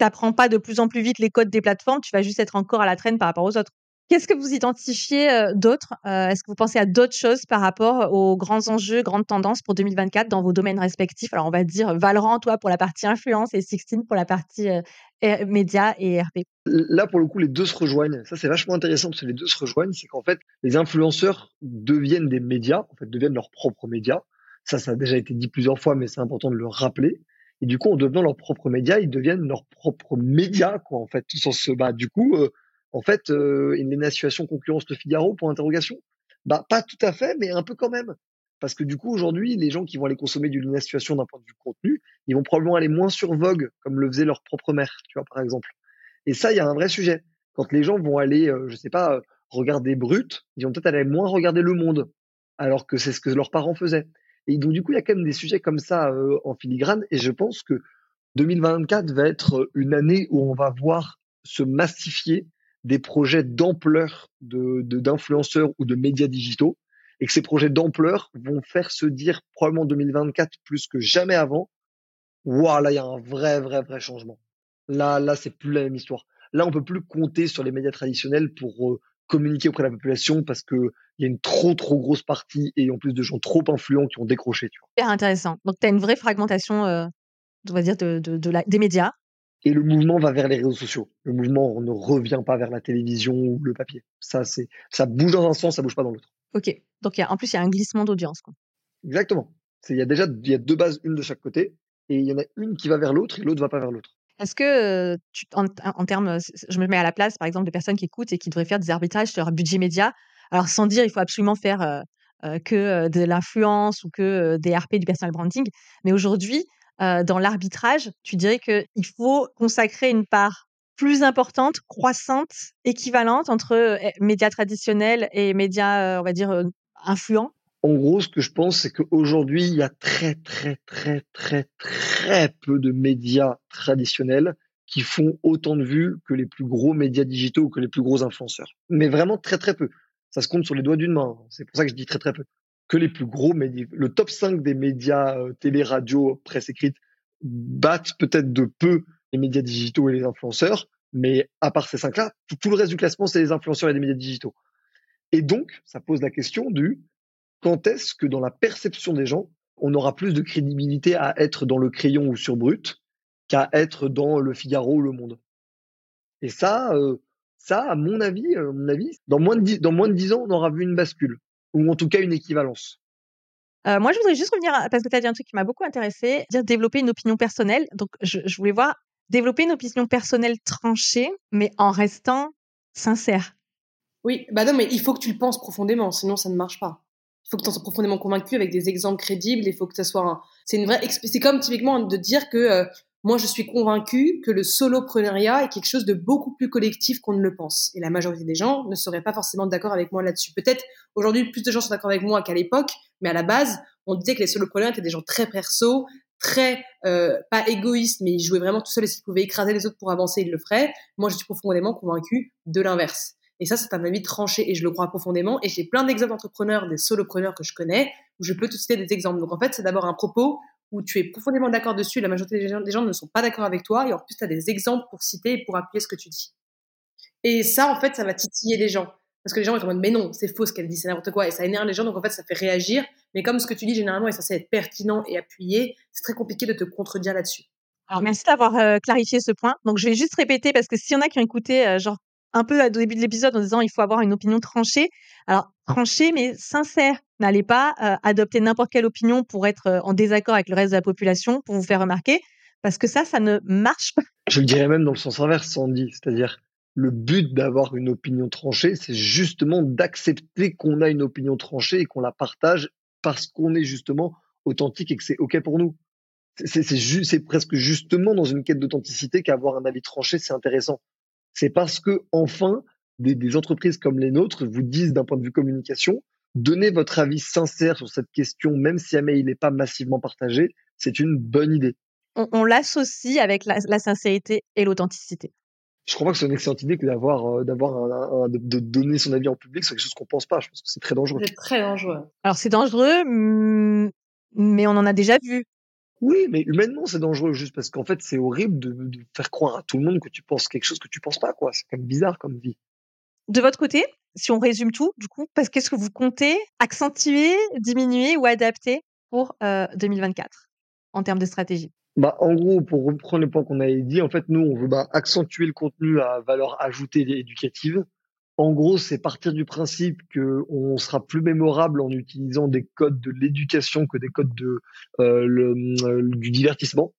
n'apprends pas de plus en plus vite les codes des plateformes, tu vas juste être encore à la traîne par rapport aux autres. Qu'est-ce que vous identifiez euh, d'autres euh, Est-ce que vous pensez à d'autres choses par rapport aux grands enjeux, grandes tendances pour 2024 dans vos domaines respectifs? Alors, on va dire Valorant, toi, pour la partie influence et Sixteen pour la partie euh, médias et RP. Là, pour le coup, les deux se rejoignent. Ça, c'est vachement intéressant parce que les deux se rejoignent. C'est qu'en fait, les influenceurs deviennent des médias, en fait, deviennent leurs propres médias. Ça, ça a déjà été dit plusieurs fois, mais c'est important de le rappeler. Et du coup, en devenant leurs propres médias, ils deviennent leurs propres médias, quoi, en fait, tout ce bas. Du coup, euh, en fait, euh, une situation concurrence de Figaro pour interrogation? Bah, pas tout à fait, mais un peu quand même. Parce que du coup, aujourd'hui, les gens qui vont aller consommer du Situation d'un point de vue contenu, ils vont probablement aller moins sur Vogue, comme le faisait leur propre mère, tu vois, par exemple. Et ça, il y a un vrai sujet. Quand les gens vont aller, euh, je sais pas, regarder Brut, ils vont peut-être aller moins regarder Le Monde, alors que c'est ce que leurs parents faisaient. Et donc, du coup, il y a quand même des sujets comme ça euh, en filigrane. Et je pense que 2024 va être une année où on va voir se massifier des projets d'ampleur d'influenceurs ou de médias digitaux et que ces projets d'ampleur vont faire se dire probablement 2024 plus que jamais avant, waouh, là il y a un vrai vrai vrai changement. Là là c'est plus la même histoire. Là on peut plus compter sur les médias traditionnels pour euh, communiquer auprès de la population parce que il y a une trop trop grosse partie et en plus de gens trop influents qui ont décroché. Tu. Super intéressant. Donc tu as une vraie fragmentation, euh, on va dire, des médias. Et le mouvement va vers les réseaux sociaux. Le mouvement ne revient pas vers la télévision ou le papier. Ça, c'est, ça bouge dans un sens, ça bouge pas dans l'autre. Ok. Donc, y a, en plus, il y a un glissement d'audience. Quoi. Exactement. Il y a déjà y a deux bases, une de chaque côté, et il y en a une qui va vers l'autre et l'autre va pas vers l'autre. Est-ce que, tu, en, en termes, je me mets à la place, par exemple, de personnes qui écoutent et qui devraient faire des arbitrages sur leur budget média, alors sans dire il faut absolument faire euh, euh, que de l'influence ou que des RP du personal branding, mais aujourd'hui, dans l'arbitrage, tu dirais qu'il faut consacrer une part plus importante, croissante, équivalente entre médias traditionnels et médias, on va dire, influents? En gros, ce que je pense, c'est qu'aujourd'hui, il y a très, très, très, très, très peu de médias traditionnels qui font autant de vues que les plus gros médias digitaux ou que les plus gros influenceurs. Mais vraiment très, très peu. Ça se compte sur les doigts d'une main. C'est pour ça que je dis très, très peu que les plus gros médias, le top 5 des médias euh, télé, radio, presse écrite battent peut-être de peu les médias digitaux et les influenceurs, mais à part ces cinq-là, tout, le reste du classement, c'est les influenceurs et les médias digitaux. Et donc, ça pose la question du quand est-ce que dans la perception des gens, on aura plus de crédibilité à être dans le crayon ou sur Brut qu'à être dans le Figaro ou le Monde? Et ça, euh, ça, à mon avis, euh, mon avis, dans moins de dix, dans moins de dix ans, on aura vu une bascule ou en tout cas une équivalence. Euh, moi, je voudrais juste revenir, parce que tu as dit un truc qui m'a beaucoup intéressé, dire développer une opinion personnelle. Donc, je, je, voulais voir développer une opinion personnelle tranchée, mais en restant sincère. Oui, bah non, mais il faut que tu le penses profondément, sinon ça ne marche pas. Il faut que tu en sois profondément convaincu avec des exemples crédibles. Il faut que ça soit un... C'est une vraie. C'est comme typiquement de dire que euh, moi, je suis convaincue que le solopreneuriat est quelque chose de beaucoup plus collectif qu'on ne le pense. Et la majorité des gens ne seraient pas forcément d'accord avec moi là-dessus. Peut-être aujourd'hui, plus de gens sont d'accord avec moi qu'à l'époque, mais à la base, on disait que les solopreneurs étaient des gens très perso, très euh, pas égoïstes, mais ils jouaient vraiment tout seuls et s'ils pouvaient écraser les autres pour avancer, ils le feraient. Moi, je suis profondément convaincue de l'inverse. Et ça, c'est un avis tranché et je le crois profondément. Et j'ai plein d'exemples d'entrepreneurs, des solopreneurs que je connais, où je peux te citer des exemples. Donc en fait, c'est d'abord un propos où tu es profondément d'accord dessus, la majorité des gens, ne sont pas d'accord avec toi, et en plus, tu as des exemples pour citer et pour appuyer ce que tu dis. Et ça, en fait, ça va titiller les gens. Parce que les gens ils mode, mais non, c'est faux ce qu'elle dit, c'est n'importe quoi, et ça énerve les gens, donc en fait, ça fait réagir. Mais comme ce que tu dis, généralement, est censé être pertinent et appuyé, c'est très compliqué de te contredire là-dessus. Alors, merci d'avoir euh, clarifié ce point. Donc, je vais juste répéter, parce que s'il y en a qui ont écouté, euh, genre, un peu au début de l'épisode en disant il faut avoir une opinion tranchée. Alors, tranchée, mais sincère. N'allez pas euh, adopter n'importe quelle opinion pour être euh, en désaccord avec le reste de la population, pour vous faire remarquer, parce que ça, ça ne marche pas. Je le dirais même dans le sens inverse, Sandy. C'est-à-dire, le but d'avoir une opinion tranchée, c'est justement d'accepter qu'on a une opinion tranchée et qu'on la partage parce qu'on est justement authentique et que c'est OK pour nous. C'est presque justement dans une quête d'authenticité qu'avoir un avis tranché, c'est intéressant c'est parce que enfin des, entreprises comme les nôtres vous disent d'un point de vue communication, donnez votre avis sincère sur cette question, même si jamais il n'est pas massivement partagé, c'est une bonne idée. On, l'associe avec la, sincérité et l'authenticité. Je crois pas que c'est une excellente idée que d'avoir euh, d'avoir de, donner son avis en public sur quelque chose qu'on pense pas. Je pense que c'est très dangereux. C'est très dangereux. Alors c'est dangereux, mais on en a déjà vu. Oui, mais humainement, c'est dangereux juste parce qu'en fait, c'est horrible de, faire croire à tout le monde que tu penses quelque chose que tu penses pas, quoi. C'est quand même bizarre comme vie. De votre côté, si on résume tout, du coup, parce qu'est-ce que vous comptez accentuer, diminuer ou adapter pour 2024 euh, en termes de stratégie? Bah, en gros, pour reprendre les points qu'on avait dit, en fait, nous, on veut bah, accentuer le contenu à valeur ajoutée éducative, en gros, c'est partir du principe qu'on sera plus mémorable en utilisant des codes de l'éducation que des codes de euh, le, euh, du divertissement.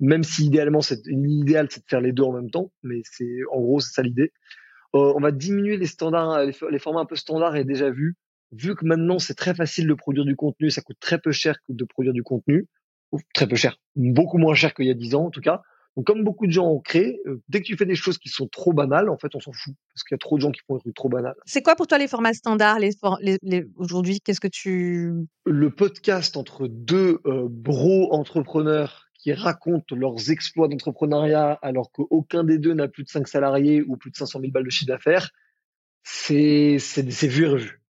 Même si idéalement, c'est l'idéal, c'est de faire les deux en même temps, mais c'est en gros, c'est ça l'idée. Euh, on va diminuer les standards, les, les, formats un peu standards et déjà vus. Vu que maintenant, c'est très facile de produire du contenu, ça coûte très peu cher de produire du contenu, très peu cher, beaucoup moins cher qu'il y a dix ans en tout cas. Donc, comme beaucoup de gens ont créé, euh, dès que tu fais des choses qui sont trop banales, en fait, on s'en fout parce qu'il y a trop de gens qui font des trucs trop banales. C'est quoi pour toi les formats standards les, les, aujourd'hui Qu'est-ce que tu Le podcast entre deux euh, bros entrepreneurs qui racontent leurs exploits d'entrepreneuriat alors qu'aucun des deux n'a plus de 5 salariés ou plus de 500 000 balles de chiffre d'affaires, c'est c'est vu et revu.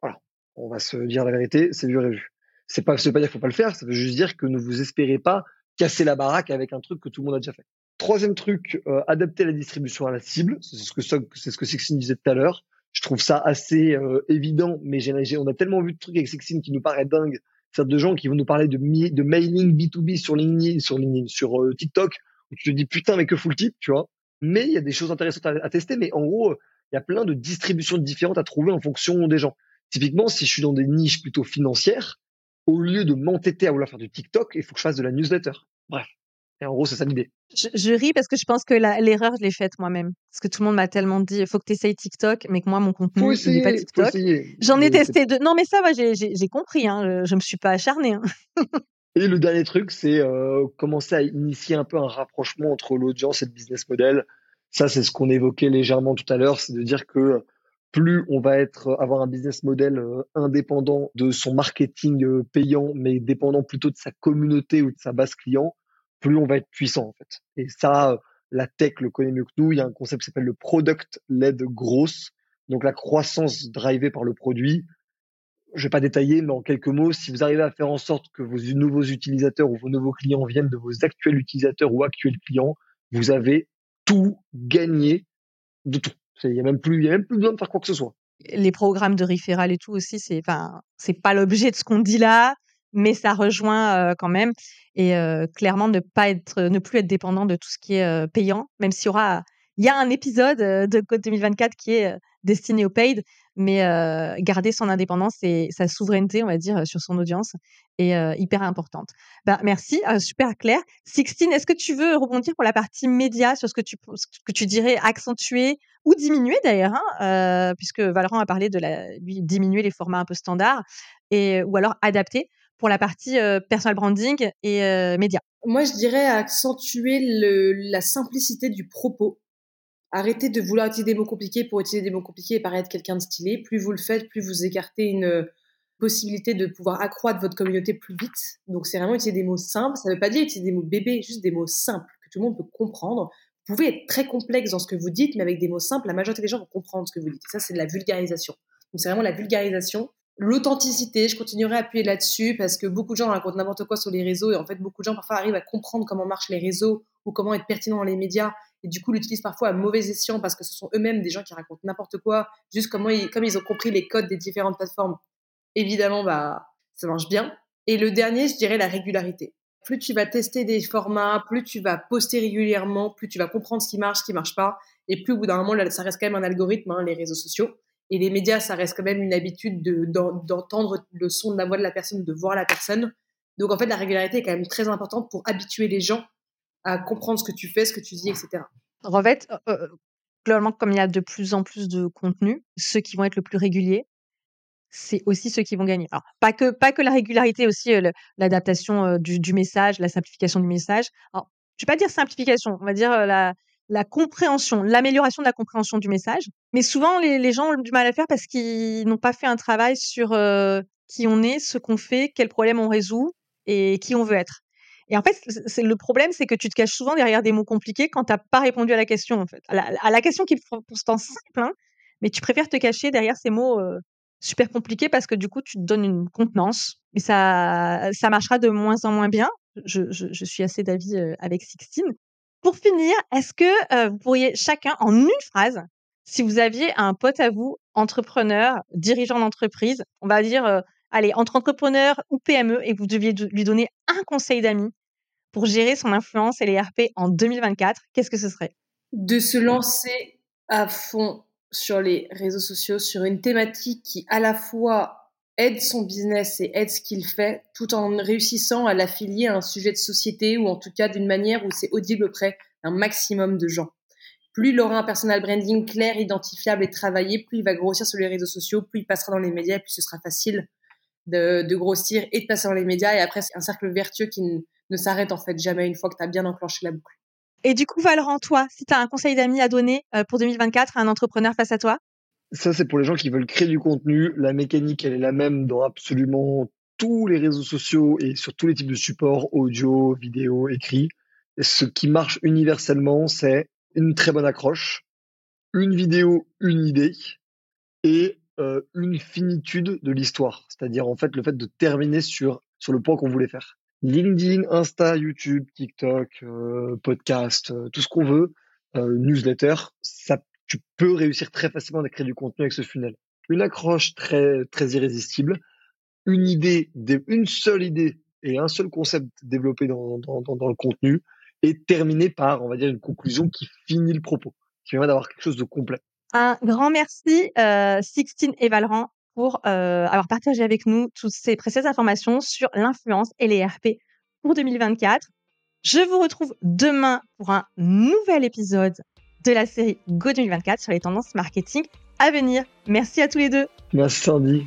Voilà, on va se dire la vérité, c'est vu et revu. C'est pas, ça veut pas dire qu'il faut pas le faire, ça veut juste dire que ne vous espérez pas casser la baraque avec un truc que tout le monde a déjà fait. Troisième truc, euh, adapter la distribution à la cible. C'est ce que c'est ce que Sixine disait tout à l'heure. Je trouve ça assez euh, évident, mais j'ai, on a tellement vu de trucs avec Sexine qui nous paraît dingue. C'est de gens qui vont nous parler de, mailing B2B sur LinkedIn, sur sur euh, TikTok, où tu te dis putain, mais que fout le type, tu vois. Mais il y a des choses intéressantes à, tester, mais en gros, il y a plein de distributions différentes à trouver en fonction des gens. Typiquement, si je suis dans des niches plutôt financières, au lieu de m'entêter à vouloir faire du TikTok, il faut que je fasse de la newsletter. Bref. Et en gros, c'est ça l'idée. Je, ris parce que je pense que l'erreur, je l'ai faite moi-même. Parce que tout le monde m'a tellement dit, il faut que tu essayes TikTok, mais que moi, mon contenu, n'est pas TikTok. J'en ai testé deux. Non, mais ça va, j'ai compris. Hein, je ne me suis pas acharnée. Hein. et le dernier truc, c'est euh, commencer à initier un peu un rapprochement entre l'audience et le business model. Ça, c'est ce qu'on évoquait légèrement tout à l'heure, c'est de dire que plus on va être avoir un business model euh, indépendant de son marketing euh, payant, mais dépendant plutôt de sa communauté ou de sa base client, plus on va être puissant en fait. Et ça, la tech le connaît mieux que nous. Il y a un concept qui s'appelle le product led growth, donc la croissance drivée par le produit. Je vais pas détailler, mais en quelques mots, si vous arrivez à faire en sorte que vos nouveaux utilisateurs ou vos nouveaux clients viennent de vos actuels utilisateurs ou actuels clients, vous avez tout gagné de tout. Il y a même plus, il y a même plus besoin de faire quoi que ce soit. Les programmes de référal et tout aussi, c'est, enfin, c'est pas l'objet de ce qu'on dit là, mais ça rejoint quand même. Et clairement, ne pas être, ne plus être dépendant de tout ce qui est payant, même s'il y aura, il y a un épisode de Code 2024 qui est destiné au paid, mais garder son indépendance et sa souveraineté, on va dire, sur son audience est hyper importante. Ben, merci, super clair. Sixtine, est-ce que tu veux rebondir pour la partie média sur ce que tu, que tu dirais accentuer ou diminuer d'ailleurs, hein, puisque Valorant a parlé de lui, diminuer les formats un peu standards, et, ou alors adapter? Pour la partie personal branding et médias Moi, je dirais accentuer la simplicité du propos. Arrêtez de vouloir utiliser des mots compliqués pour utiliser des mots compliqués et paraître quelqu'un de stylé. Plus vous le faites, plus vous écartez une possibilité de pouvoir accroître votre communauté plus vite. Donc, c'est vraiment utiliser des mots simples. Ça ne veut pas dire utiliser des mots bébés, juste des mots simples que tout le monde peut comprendre. Vous pouvez être très complexe dans ce que vous dites, mais avec des mots simples, la majorité des gens vont comprendre ce que vous dites. ça, c'est de la vulgarisation. Donc, c'est vraiment la vulgarisation L'authenticité, je continuerai à appuyer là-dessus parce que beaucoup de gens racontent n'importe quoi sur les réseaux et en fait beaucoup de gens parfois arrivent à comprendre comment marchent les réseaux ou comment être pertinent dans les médias et du coup l'utilisent parfois à mauvais escient parce que ce sont eux-mêmes des gens qui racontent n'importe quoi juste comment ils, comme ils ont compris les codes des différentes plateformes. Évidemment, bah ça marche bien. Et le dernier, je dirais la régularité. Plus tu vas tester des formats, plus tu vas poster régulièrement, plus tu vas comprendre ce qui marche, ce qui marche pas, et plus au bout d'un moment, ça reste quand même un algorithme, hein, les réseaux sociaux. Et les médias, ça reste quand même une habitude d'entendre le son de la voix de la personne, de voir la personne. Donc en fait, la régularité est quand même très importante pour habituer les gens à comprendre ce que tu fais, ce que tu dis, etc. En fait, euh, euh, globalement, comme il y a de plus en plus de contenu, ceux qui vont être le plus réguliers, c'est aussi ceux qui vont gagner. Alors, pas que, pas que la régularité, aussi euh, l'adaptation du, du, message, la simplification du message. Alors, je vais pas dire simplification, on va dire la, la compréhension, l'amélioration de la compréhension du message. Mais souvent, les, gens ont du mal à faire parce qu'ils n'ont pas fait un travail sur euh, qui on est, ce qu'on fait, quel problème on résout et qui on veut être. Et en fait, c'est le problème, c'est que tu te caches souvent derrière des mots compliqués quand tu n'as pas répondu à la question, en fait. À la, question qui pourtant simple, hein, mais tu préfères te cacher derrière ces mots euh, super compliqués parce que du coup, tu te donnes une contenance. Mais ça, ça marchera de moins en moins bien. Je, je suis assez d'avis euh, avec Sixtine. Pour finir, est-ce que vous pourriez chacun, en une phrase, si vous aviez un pote à vous, entrepreneur, dirigeant d'entreprise, on va dire, allez, entre entrepreneur ou PME, et vous deviez lui donner un conseil d'amis pour gérer son influence et les RP en 2024, qu'est-ce que ce serait? De se lancer à fond sur les réseaux sociaux, sur une thématique qui à la fois aide son business et aide ce qu'il fait, tout en réussissant à l'affilier à un sujet de société ou en tout cas d'une manière où c'est audible auprès d'un maximum de gens. Plus il aura un personal branding clair, identifiable et travaillé, plus il va grossir sur les réseaux sociaux, plus il passera dans les médias, plus ce sera facile de, grossir et de passer dans les médias. Et après, c'est un cercle vertueux qui ne, s'arrête en fait jamais une fois que tu as bien enclenché la boucle. Et du coup, Valorant, toi, si tu as un conseil d'amis à donner euh, pour 2024 à un entrepreneur face à toi, ça, c'est pour les gens qui veulent créer du contenu. La mécanique, elle est la même dans absolument tous les réseaux sociaux et sur tous les types de supports, audio, vidéo, écrit. ce qui marche universellement, c'est une très bonne accroche, une vidéo, une idée et euh, une finitude de l'histoire. C'est-à-dire, en fait, le fait de terminer sur, sur le point qu'on voulait faire. LinkedIn, Insta, YouTube, TikTok, euh, podcast, euh, tout ce qu'on veut, newsletter, ça tu peux réussir très facilement à créer du contenu avec ce funnel. Une accroche très, très irrésistible, une idée, une seule idée et un seul concept développé dans, le contenu et terminé par, on va dire, une conclusion qui finit le propos, qui permet d'avoir quelque chose de complet. Un grand merci, euh, Sixtine et Valran, pour euh, avoir partagé avec nous toutes ces précieuses informations sur l'influence et les RP pour 2024. Je vous retrouve demain pour un nouvel épisode de la série Go 2024 sur les tendances marketing à venir. Merci à tous les deux. Merci Sandy.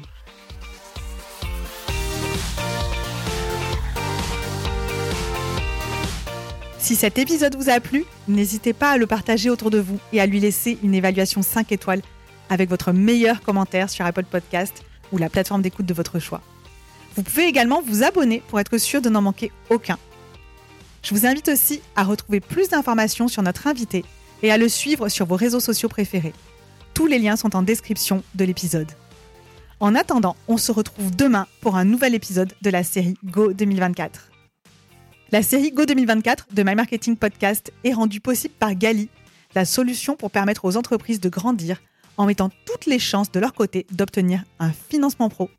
Si cet épisode vous a plu, n'hésitez pas à le partager autour de vous et à lui laisser une évaluation 5 étoiles avec votre meilleur commentaire sur Apple Podcast ou la plateforme d'écoute de votre choix. Vous pouvez également vous abonner pour être sûr de n'en manquer aucun. Je vous invite aussi à retrouver plus d'informations sur notre invité et à le suivre sur vos réseaux sociaux préférés. Tous les liens sont en description de l'épisode. En attendant, on se retrouve demain pour un nouvel épisode de la série Go 2024. La série Go 2024 de My Marketing Podcast est rendue possible par Gali, la solution pour permettre aux entreprises de grandir en mettant toutes les chances de leur côté d'obtenir un financement pro